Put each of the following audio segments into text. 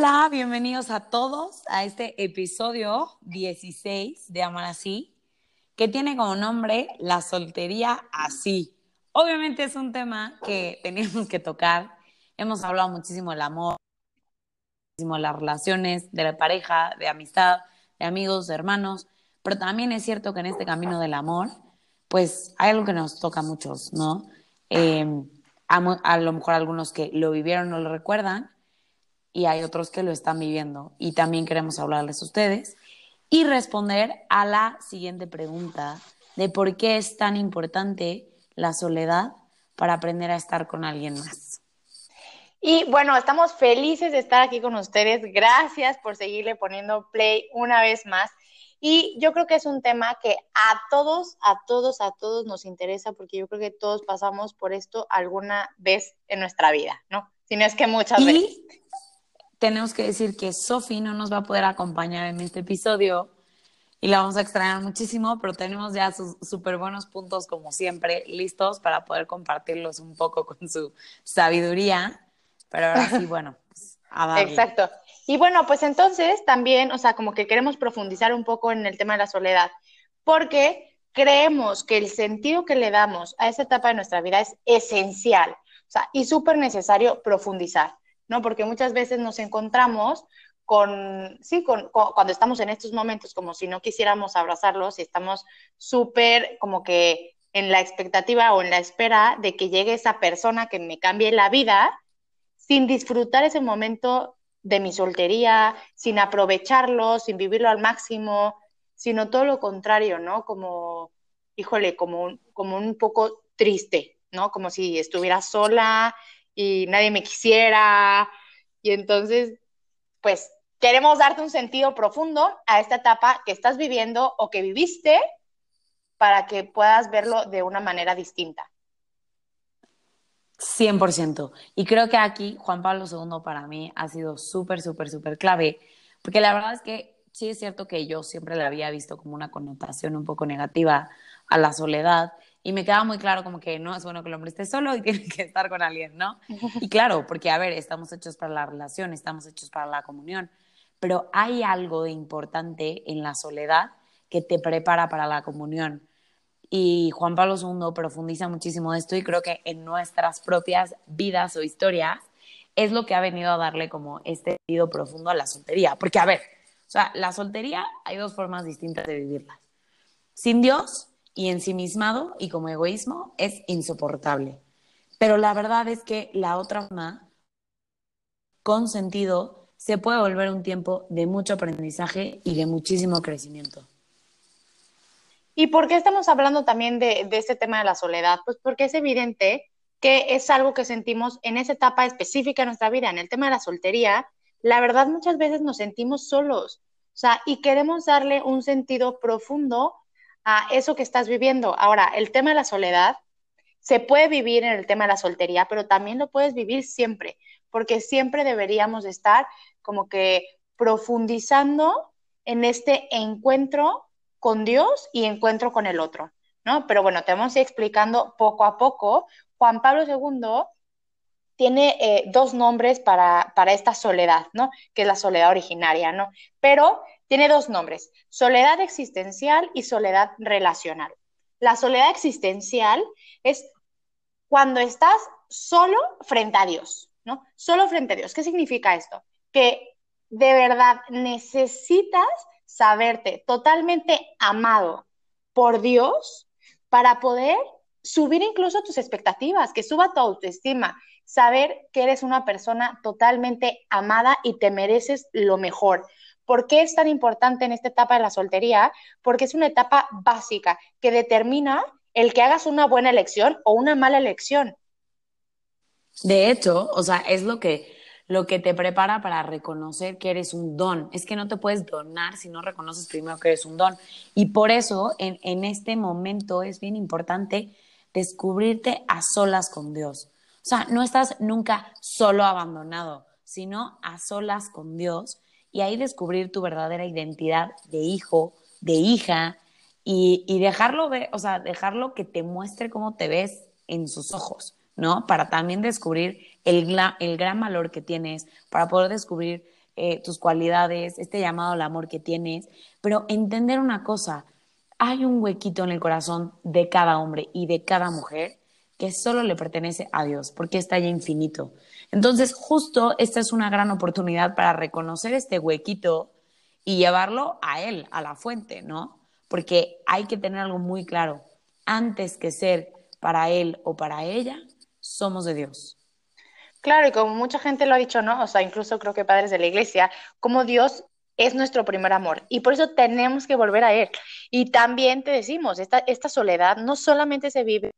Hola, bienvenidos a todos a este episodio 16 de Amar Así, que tiene como nombre La soltería así. Obviamente es un tema que teníamos que tocar. Hemos hablado muchísimo del amor, muchísimo de las relaciones, de la pareja, de amistad, de amigos, de hermanos, pero también es cierto que en este camino del amor, pues hay algo que nos toca a muchos, ¿no? A, a lo mejor algunos que lo vivieron no lo recuerdan, y hay otros que lo están viviendo. Y también queremos hablarles a ustedes y responder a la siguiente pregunta de por qué es tan importante la soledad para aprender a estar con alguien más. Y bueno, estamos felices de estar aquí con ustedes. Gracias por seguirle poniendo play una vez más. Y yo creo que es un tema que a todos, a todos, a todos nos interesa porque yo creo que todos pasamos por esto alguna vez en nuestra vida, ¿no? Si no es que muchas veces tenemos que decir que Sofi no nos va a poder acompañar en este episodio y la vamos a extrañar muchísimo, pero tenemos ya sus súper buenos puntos, como siempre, listos para poder compartirlos un poco con su sabiduría. Pero ahora sí, bueno, pues, a Exacto. Y bueno, pues entonces también, o sea, como que queremos profundizar un poco en el tema de la soledad, porque creemos que el sentido que le damos a esa etapa de nuestra vida es esencial, o sea, y súper necesario profundizar. ¿No? Porque muchas veces nos encontramos con, sí, con, cuando estamos en estos momentos como si no quisiéramos abrazarlos y estamos súper como que en la expectativa o en la espera de que llegue esa persona que me cambie la vida, sin disfrutar ese momento de mi soltería, sin aprovecharlo, sin vivirlo al máximo, sino todo lo contrario, ¿no? Como, híjole, como, como un poco triste, ¿no? Como si estuviera sola, y nadie me quisiera. Y entonces, pues queremos darte un sentido profundo a esta etapa que estás viviendo o que viviste para que puedas verlo de una manera distinta. 100%. Y creo que aquí Juan Pablo II para mí ha sido súper, súper, súper clave, porque la verdad es que sí es cierto que yo siempre le había visto como una connotación un poco negativa a la soledad y me queda muy claro como que no es bueno que el hombre esté solo y tiene que estar con alguien, ¿no? Y claro, porque a ver, estamos hechos para la relación, estamos hechos para la comunión, pero hay algo de importante en la soledad que te prepara para la comunión. Y Juan Pablo II profundiza muchísimo esto y creo que en nuestras propias vidas o historias es lo que ha venido a darle como este sentido profundo a la soltería. Porque, a ver, o sea, la soltería hay dos formas distintas de vivirla. Sin Dios y ensimismado y como egoísmo es insoportable. Pero la verdad es que la otra forma, con sentido, se puede volver un tiempo de mucho aprendizaje y de muchísimo crecimiento. ¿Y por qué estamos hablando también de, de este tema de la soledad? Pues porque es evidente que es algo que sentimos en esa etapa específica de nuestra vida, en el tema de la soltería, la verdad muchas veces nos sentimos solos, o sea, y queremos darle un sentido profundo a eso que estás viviendo. Ahora, el tema de la soledad se puede vivir en el tema de la soltería, pero también lo puedes vivir siempre, porque siempre deberíamos estar como que profundizando en este encuentro con Dios y encuentro con el otro, ¿no? Pero bueno, te vamos a ir explicando poco a poco. Juan Pablo II tiene eh, dos nombres para, para esta soledad, ¿no? Que es la soledad originaria, ¿no? Pero tiene dos nombres, soledad existencial y soledad relacional. La soledad existencial es cuando estás solo frente a Dios, ¿no? Solo frente a Dios. ¿Qué significa esto? Que de verdad necesitas saberte totalmente amado por Dios para poder subir incluso tus expectativas, que suba tu autoestima, saber que eres una persona totalmente amada y te mereces lo mejor. ¿Por qué es tan importante en esta etapa de la soltería? Porque es una etapa básica que determina el que hagas una buena elección o una mala elección. De hecho, o sea, es lo que, lo que te prepara para reconocer que eres un don. Es que no te puedes donar si no reconoces primero que eres un don. Y por eso, en, en este momento es bien importante descubrirte a solas con Dios. O sea, no estás nunca solo abandonado, sino a solas con Dios y ahí descubrir tu verdadera identidad de hijo, de hija y, y dejarlo ver, o sea, dejarlo que te muestre cómo te ves en sus ojos. ¿no? Para también descubrir el, el gran valor que tienes, para poder descubrir eh, tus cualidades, este llamado al amor que tienes, pero entender una cosa, hay un huequito en el corazón de cada hombre y de cada mujer que solo le pertenece a Dios, porque está ya infinito. Entonces, justo esta es una gran oportunidad para reconocer este huequito y llevarlo a Él, a la fuente, ¿no? Porque hay que tener algo muy claro. Antes que ser para Él o para ella, somos de Dios. Claro, y como mucha gente lo ha dicho, ¿no? O sea, incluso creo que padres de la iglesia, como Dios es nuestro primer amor y por eso tenemos que volver a Él. Y también te decimos, esta, esta soledad no solamente se vive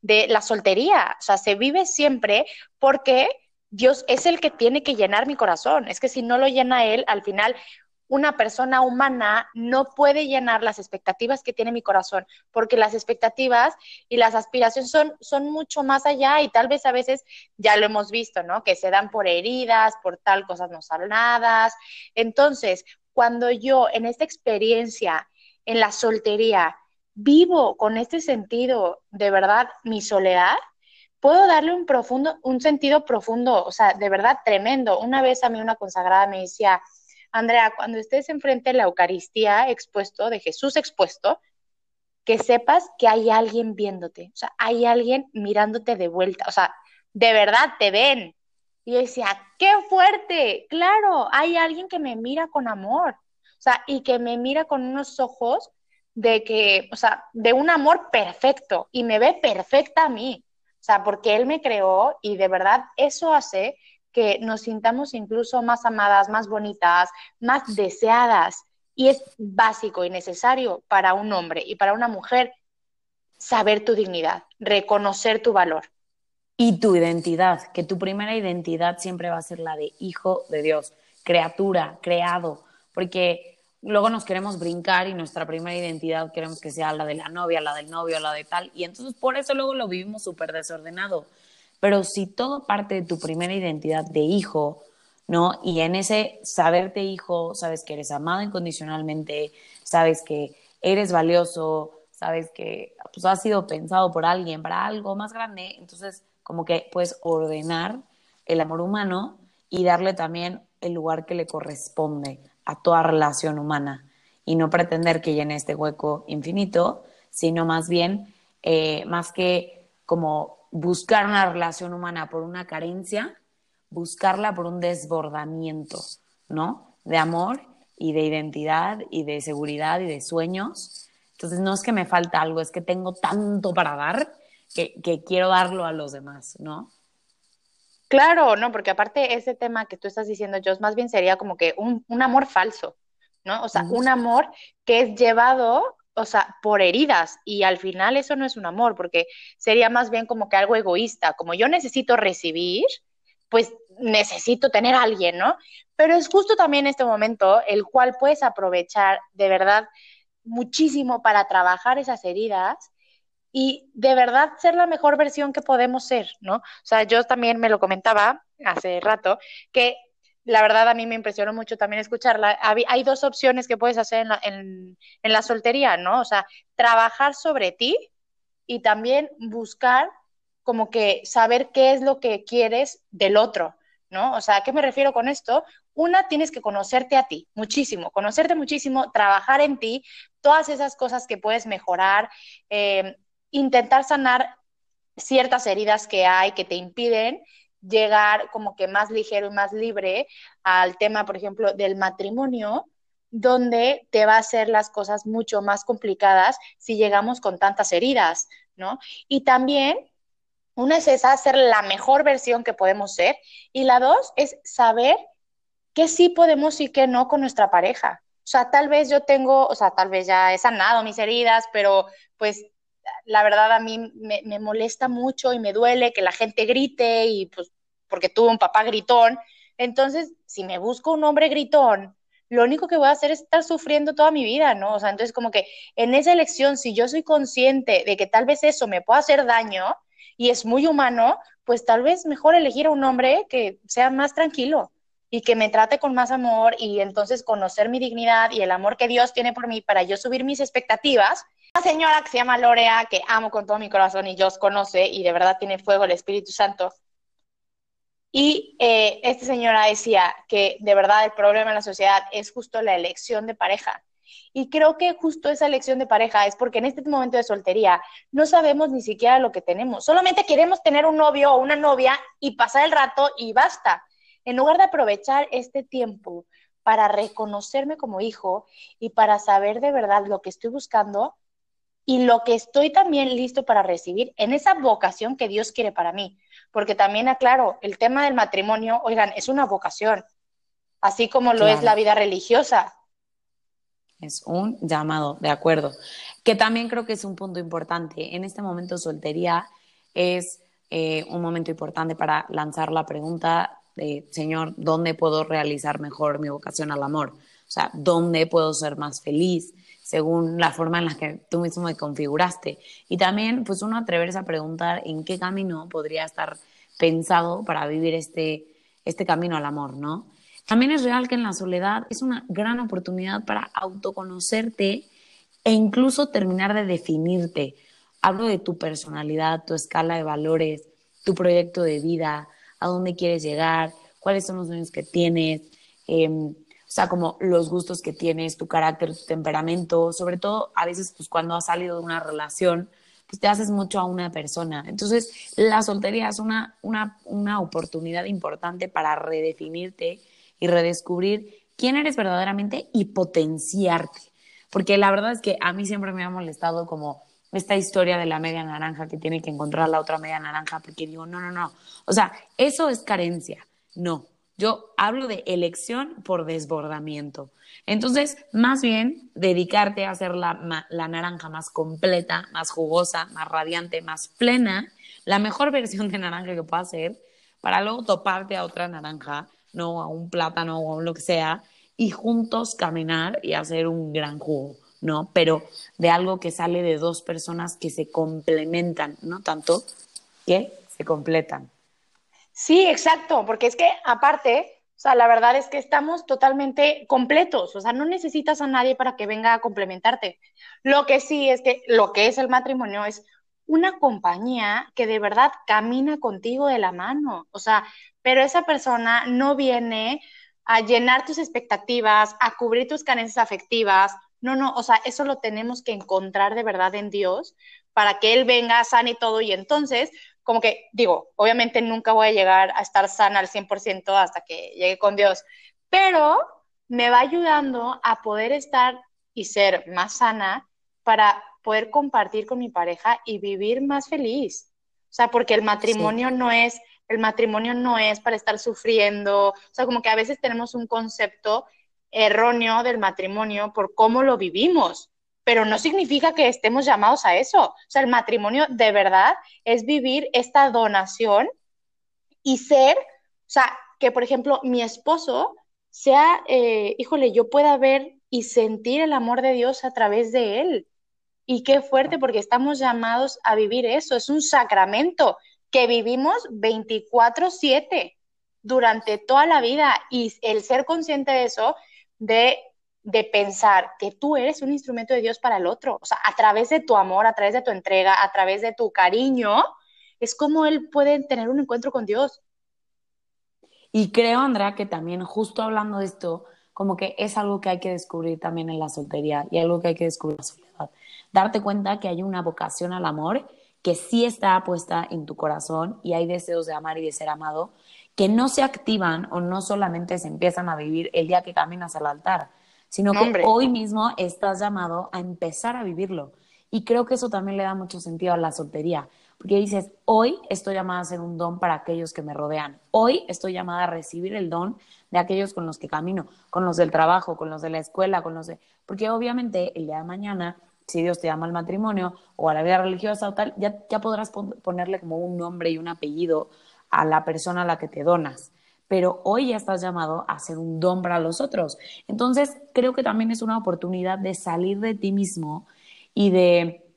de la soltería, o sea, se vive siempre porque Dios es el que tiene que llenar mi corazón. Es que si no lo llena Él, al final una persona humana no puede llenar las expectativas que tiene mi corazón, porque las expectativas y las aspiraciones son, son mucho más allá y tal vez a veces ya lo hemos visto, ¿no? Que se dan por heridas, por tal cosas no sanadas. Entonces, cuando yo en esta experiencia, en la soltería, vivo con este sentido de verdad mi soledad, puedo darle un profundo, un sentido profundo, o sea, de verdad tremendo. Una vez a mí una consagrada me decía, Andrea, cuando estés enfrente de la Eucaristía expuesto, de Jesús expuesto, que sepas que hay alguien viéndote, o sea, hay alguien mirándote de vuelta, o sea, de verdad te ven. Y yo decía, qué fuerte, claro, hay alguien que me mira con amor, o sea, y que me mira con unos ojos de que, o sea, de un amor perfecto y me ve perfecta a mí, o sea, porque Él me creó y de verdad eso hace que nos sintamos incluso más amadas, más bonitas, más deseadas. Y es básico y necesario para un hombre y para una mujer saber tu dignidad, reconocer tu valor. Y tu identidad, que tu primera identidad siempre va a ser la de hijo de Dios, criatura, creado, porque luego nos queremos brincar y nuestra primera identidad queremos que sea la de la novia, la del novio, la de tal, y entonces por eso luego lo vivimos súper desordenado. Pero si todo parte de tu primera identidad de hijo, ¿no? Y en ese saberte hijo, sabes que eres amado incondicionalmente, sabes que eres valioso, sabes que pues, has sido pensado por alguien para algo más grande, entonces como que puedes ordenar el amor humano y darle también el lugar que le corresponde a toda relación humana y no pretender que llene este hueco infinito, sino más bien, eh, más que como buscar una relación humana por una carencia, buscarla por un desbordamiento, ¿no? De amor y de identidad y de seguridad y de sueños. Entonces no es que me falta algo, es que tengo tanto para dar que, quiero darlo a los demás, ¿no? Claro, no, porque aparte ese tema que tú estás diciendo, Joss, más bien sería como que un, amor falso, ¿no? O sea, un amor que es llevado o sea, por heridas y al final eso no es un amor, porque sería más bien como que algo egoísta, como yo necesito recibir, pues necesito tener a alguien, ¿no? Pero es justo también este momento el cual puedes aprovechar de verdad muchísimo para trabajar esas heridas y de verdad ser la mejor versión que podemos ser, ¿no? O sea, yo también me lo comentaba hace rato, que la verdad a mí me impresionó mucho también escucharla. Hay dos opciones que puedes hacer en la, en, la soltería, ¿no? O sea, trabajar sobre ti y también buscar como que saber qué es lo que quieres del otro, ¿no? O sea, ¿a qué me refiero con esto? Una, tienes que conocerte a ti muchísimo, conocerte muchísimo, trabajar en ti, todas esas cosas que puedes mejorar, eh, intentar sanar ciertas heridas que hay que te impiden llegar como que más ligero y más libre al tema, por ejemplo, del matrimonio, donde te va a hacer las cosas mucho más complicadas si llegamos con tantas heridas, ¿no? Y también, una es esa, ser la mejor versión que podemos ser, y la dos es saber qué sí podemos y qué no con nuestra pareja. O sea, tal vez yo tengo, o sea, tal vez ya he sanado mis heridas, pero pues la verdad a mí me, molesta mucho y me duele que la gente grite y pues porque tuve un papá gritón. Entonces, si me busco un hombre gritón, lo único que voy a hacer es estar sufriendo toda mi vida, ¿no? O sea, entonces como que en esa elección, si yo soy consciente de que tal vez eso me pueda hacer daño y es muy humano, pues tal vez mejor elegir a un hombre que sea más tranquilo y que me trate con más amor y entonces conocer mi dignidad y el amor que Dios tiene por mí para yo subir mis expectativas. Señora que se llama Lorea, que amo con todo mi corazón y Dios conoce y de verdad tiene fuego el Espíritu Santo, y eh, esta señora decía que de verdad el problema en la sociedad es justo la elección de pareja. Y creo que justo esa elección de pareja es porque en este momento de soltería no sabemos ni siquiera lo que tenemos. Solamente queremos tener un novio o una novia y pasar el rato y basta. En lugar de aprovechar este tiempo para reconocerme como hijo y para saber de verdad lo que estoy buscando y lo que estoy también listo para recibir en esa vocación que Dios quiere para mí porque también aclaro, el tema del matrimonio, oigan, es una vocación, así como lo es la vida religiosa. Es un llamado, de acuerdo. Que también creo que es un punto importante. En este momento soltería es eh, un momento importante para lanzar la pregunta de, Señor, ¿dónde puedo realizar mejor mi vocación al amor? O sea, ¿dónde puedo ser más feliz? Según la forma en la que tú mismo me configuraste. Y también, pues uno atreverse a preguntar en qué camino podría estar pensado para vivir este, este camino al amor, ¿no? También es real que en la soledad es una gran oportunidad para autoconocerte e incluso terminar de definirte. Hablo de tu personalidad, tu escala de valores, tu proyecto de vida, a dónde quieres llegar, cuáles son los sueños que tienes, eh, o sea, como los gustos que tienes, tu carácter, tu temperamento, sobre todo a veces pues cuando has salido de una relación, pues te haces mucho a una persona. Entonces, la soltería es una, una, una oportunidad importante para redefinirte y redescubrir quién eres verdaderamente y potenciarte. Porque la verdad es que a mí siempre me ha molestado como esta historia de la media naranja que tiene que encontrar la otra media naranja, porque digo, no, no, no. O sea, eso es carencia. No, yo hablo de elección por desbordamiento. Entonces, más bien, dedicarte a hacer la, la, naranja más completa, más jugosa, más radiante, más plena, la mejor versión de naranja que pueda ser, para luego toparte a otra naranja, no a un plátano o a lo que sea, y juntos caminar y hacer un gran jugo, ¿no? Pero de algo que sale de dos personas que se complementan, ¿no? Tanto que se completan. Sí, exacto, porque es que aparte, o sea, la verdad es que estamos totalmente completos, o sea, no necesitas a nadie para que venga a complementarte. Lo que sí es que lo que es el matrimonio es una compañía que de verdad camina contigo de la mano, o sea, pero esa persona no viene a llenar tus expectativas, a cubrir tus carencias afectivas, no, no, o sea, eso lo tenemos que encontrar de verdad en Dios para que Él venga, sane y todo, y entonces como que digo, obviamente nunca voy a llegar a estar sana al 100% hasta que llegue con Dios, pero me va ayudando a poder estar y ser más sana para poder compartir con mi pareja y vivir más feliz. O sea, porque el matrimonio no es, el matrimonio no es para estar sufriendo, o sea, como que a veces tenemos un concepto erróneo del matrimonio por cómo lo vivimos pero no significa que estemos llamados a eso. O sea, el matrimonio de verdad es vivir esta donación y ser, o sea, que por ejemplo mi esposo sea, eh, híjole, yo pueda ver y sentir el amor de Dios a través de él. Y qué fuerte, porque estamos llamados a vivir eso. Es un sacramento que vivimos 24/7 durante toda la vida. Y el ser consciente de eso, de de pensar que tú eres un instrumento de Dios para el otro. O sea, a través de tu amor, a través de tu entrega, a través de tu cariño, es como Él puede tener un encuentro con Dios. Y creo, Andrea, que también justo hablando de esto, como que es algo que hay que descubrir también en la soltería y algo que hay que descubrir en la soledad. Darte cuenta que hay una vocación al amor que sí está puesta en tu corazón y hay deseos de amar y de ser amado que no se activan o no solamente se empiezan a vivir el día que caminas al altar, sino que hoy mismo estás llamado a empezar a vivirlo. Y creo que eso también le da mucho sentido a la soltería, porque dices, hoy estoy llamada a ser un don para aquellos que me rodean, hoy estoy llamada a recibir el don de aquellos con los que camino, con los del trabajo, con los de la escuela, con los de... Porque obviamente el día de mañana si Dios te llama al matrimonio o a la vida religiosa o tal, ya, ya podrás ponerle como un nombre y un apellido a la persona a la que te donas. Pero hoy ya estás llamado a ser un don para los otros. Entonces, creo que también es una oportunidad de salir de ti mismo y de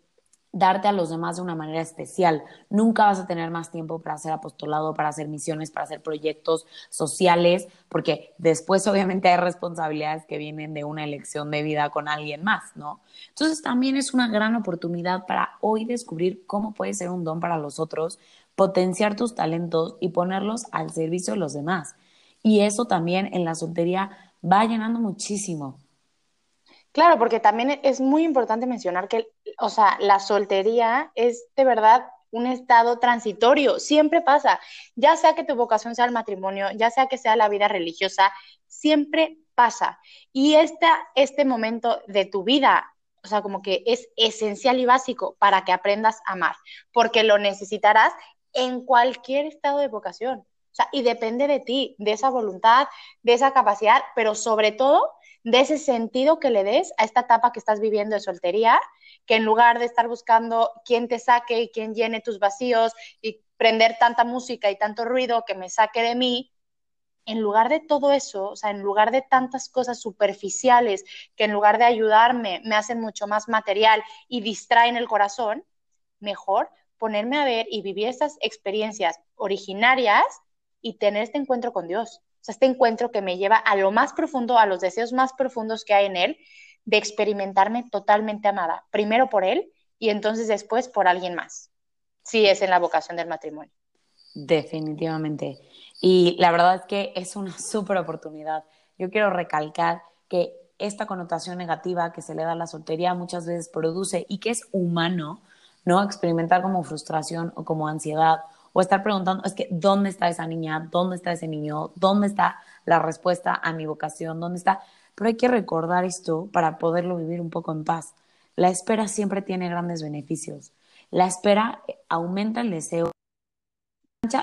darte a los demás de una manera especial. Nunca vas a tener más tiempo para hacer apostolado, para hacer misiones, para hacer proyectos sociales, porque después obviamente hay responsabilidades que vienen de una elección de vida con alguien más, ¿no? Entonces también es una gran oportunidad para hoy descubrir cómo puedes ser un don para los otros, potenciar tus talentos y ponerlos al servicio de los demás. Y eso también en la soltería va llenando muchísimo. Claro, porque también es muy importante mencionar que, o sea, la soltería es de verdad un estado transitorio, siempre pasa, ya sea que tu vocación sea el matrimonio, ya sea que sea la vida religiosa, siempre pasa. Y esta, este momento de tu vida, o sea, como que es esencial y básico para que aprendas a amar, porque lo necesitarás en cualquier estado de vocación. O sea, y depende de ti, de esa voluntad, de esa capacidad, pero sobre todo de ese sentido que le des a esta etapa que estás viviendo de soltería, que en lugar de estar buscando quién te saque y quién llene tus vacíos y prender tanta música y tanto ruido que me saque de mí, en lugar de todo eso, o sea, en lugar de tantas cosas superficiales que en lugar de ayudarme me hacen mucho más material y distraen el corazón, mejor ponerme a ver y vivir estas experiencias originarias y tener este encuentro con Dios. O sea, este encuentro que me lleva a lo más profundo, a los deseos más profundos que hay en él, de experimentarme totalmente amada, primero por él y entonces después por alguien más, si es en la vocación del matrimonio. Definitivamente. Y la verdad es que es una súper oportunidad. Yo quiero recalcar que esta connotación negativa que se le da a la soltería muchas veces produce y que es humano, ¿no? Experimentar como frustración o como ansiedad o estar preguntando, es que, ¿dónde está esa niña? ¿Dónde está ese niño? ¿Dónde está la respuesta a mi vocación? ¿Dónde está? Pero hay que recordar esto para poderlo vivir un poco en paz. La espera siempre tiene grandes beneficios. La espera aumenta el deseo,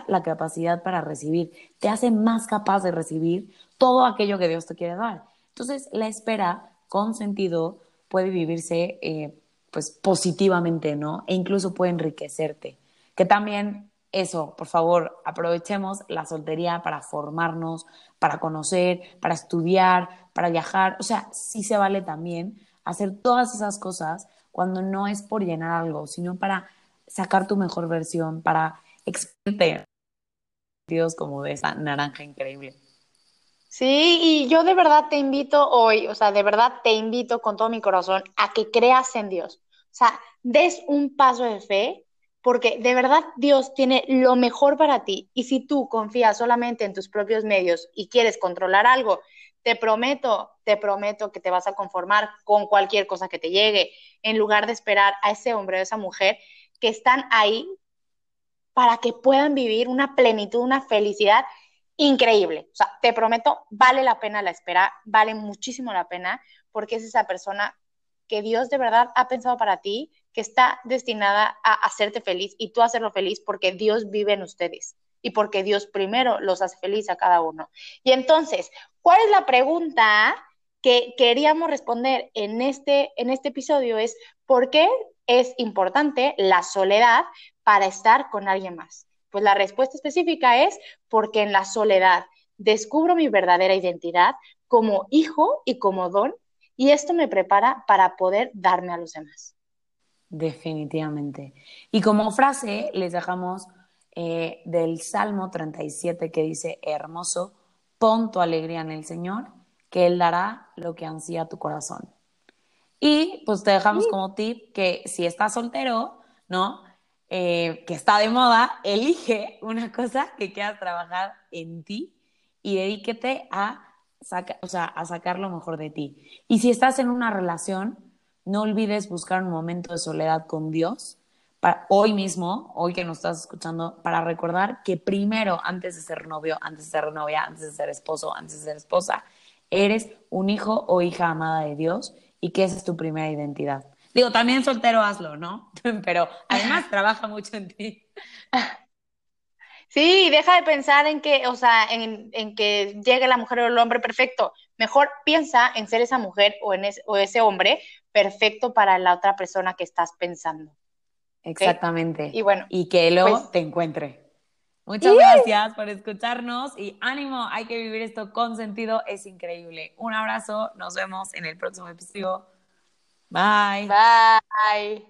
la capacidad para recibir, te hace más capaz de recibir todo aquello que Dios te quiere dar. Entonces, la espera con sentido puede vivirse eh, pues positivamente, ¿no? E incluso puede enriquecerte. Que también eso, por favor, aprovechemos la soltería para formarnos, para conocer, para estudiar, para viajar. O sea, sí se vale también hacer todas esas cosas cuando no es por llenar algo, sino para sacar tu mejor versión, para Dios como de esa naranja increíble. Sí, y yo de verdad te invito hoy, o sea, de verdad te invito con todo mi corazón a que creas en Dios. O sea, des un paso de fe porque de verdad Dios tiene lo mejor para ti y si tú confías solamente en tus propios medios y quieres controlar algo, te prometo, te prometo que te vas a conformar con cualquier cosa que te llegue, en lugar de esperar a ese hombre o esa mujer que están ahí para que puedan vivir una plenitud, una felicidad increíble. O sea, te prometo, vale la pena la espera, vale muchísimo la pena, porque es esa persona que Dios de verdad ha pensado para ti, que está destinada a hacerte feliz y tú hacerlo feliz porque Dios vive en ustedes y porque Dios primero los hace feliz a cada uno. Y entonces, ¿cuál es la pregunta que queríamos responder en este, en este episodio? Es, ¿por qué es importante la soledad para estar con alguien más? Pues la respuesta específica es porque en la soledad descubro mi verdadera identidad como hijo y como don y esto me prepara para poder darme a los demás. Definitivamente. Y como frase les dejamos eh, del Salmo 37 que dice, hermoso, pon tu alegría en el Señor, que Él dará lo que ansía tu corazón. Y pues te dejamos como tip que si estás soltero, ¿no? Eh, que está de moda, elige una cosa que quieras trabajar en ti y dedíquete a o sea, a sacar lo mejor de ti. Y si estás en una relación, no olvides buscar un momento de soledad con Dios, para, hoy mismo, hoy que nos estás escuchando, para recordar que primero, antes de ser novio, antes de ser novia, antes de ser esposo, antes de ser esposa, eres un hijo o hija amada de Dios y que esa es tu primera identidad. Digo, también soltero hazlo, ¿no? Pero además trabaja mucho en ti. Sí, deja de pensar en que, o sea, en, en, que llegue la mujer o el hombre perfecto. Mejor piensa en ser esa mujer o, en o ese hombre perfecto para la otra persona que estás pensando. Exactamente. Y bueno. Y que luego pues te encuentre. Muchas gracias por escucharnos y ánimo, hay que vivir esto con sentido, es increíble. Un abrazo, nos vemos en el próximo episodio. Bye. Bye.